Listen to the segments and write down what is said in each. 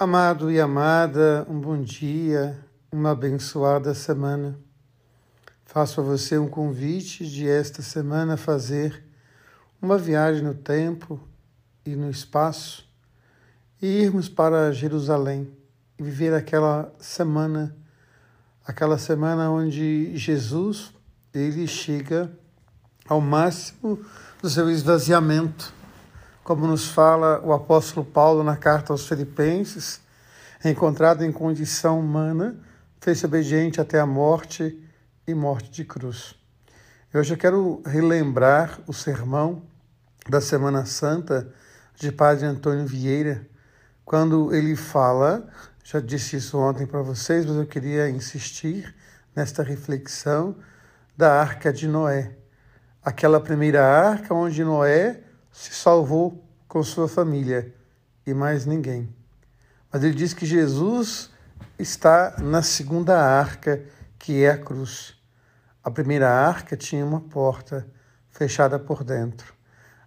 Amado e amada, um bom dia, uma abençoada semana. Faço a você um convite de esta semana fazer uma viagem no tempo e no espaço e irmos para Jerusalém e viver aquela semana, aquela semana onde Jesus ele chega ao máximo do seu esvaziamento como nos fala o apóstolo Paulo na carta aos Filipenses, encontrado em condição humana, fez-se obediente até a morte e morte de cruz. Eu quero relembrar o sermão da Semana Santa de Padre Antônio Vieira, quando ele fala, já disse isso ontem para vocês, mas eu queria insistir nesta reflexão da Arca de Noé. Aquela primeira arca onde Noé se salvou com sua família e mais ninguém. Mas ele diz que Jesus está na segunda arca, que é a cruz. A primeira arca tinha uma porta fechada por dentro.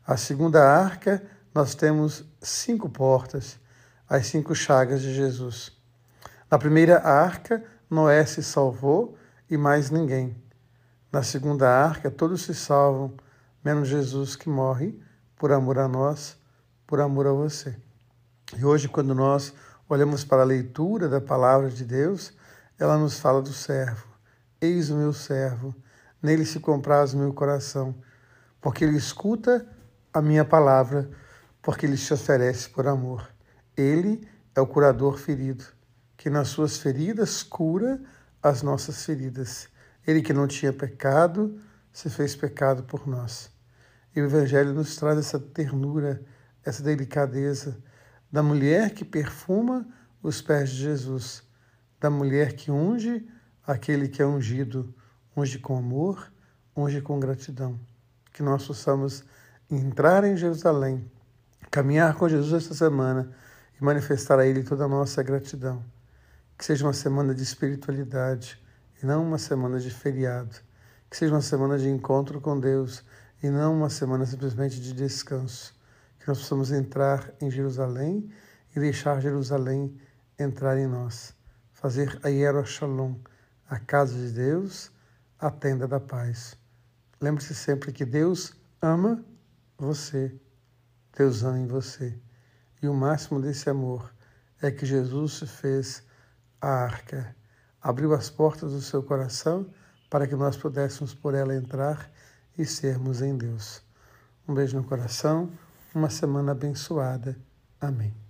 A segunda arca, nós temos cinco portas, as cinco chagas de Jesus. Na primeira arca, Noé se salvou e mais ninguém. Na segunda arca, todos se salvam, menos Jesus que morre por amor a nós, por amor a você. E hoje, quando nós olhamos para a leitura da palavra de Deus, ela nos fala do servo. Eis o meu servo, nele se compraz o meu coração, porque ele escuta a minha palavra, porque ele se oferece por amor. Ele é o curador ferido, que nas suas feridas cura as nossas feridas. Ele que não tinha pecado, se fez pecado por nós. E o Evangelho nos traz essa ternura, essa delicadeza da mulher que perfuma os pés de Jesus, da mulher que unge aquele que é ungido, unge com amor, unge com gratidão. Que nós possamos entrar em Jerusalém, caminhar com Jesus esta semana e manifestar a Ele toda a nossa gratidão. Que seja uma semana de espiritualidade e não uma semana de feriado. Que seja uma semana de encontro com Deus e não uma semana simplesmente de descanso. Que nós possamos entrar em Jerusalém e deixar Jerusalém entrar em nós. Fazer a Yerushalom, a casa de Deus, a tenda da paz. Lembre-se sempre que Deus ama você. Deus ama em você. E o máximo desse amor é que Jesus se fez a arca, abriu as portas do seu coração para que nós pudéssemos por ela entrar e sermos em Deus. Um beijo no coração, uma semana abençoada. Amém.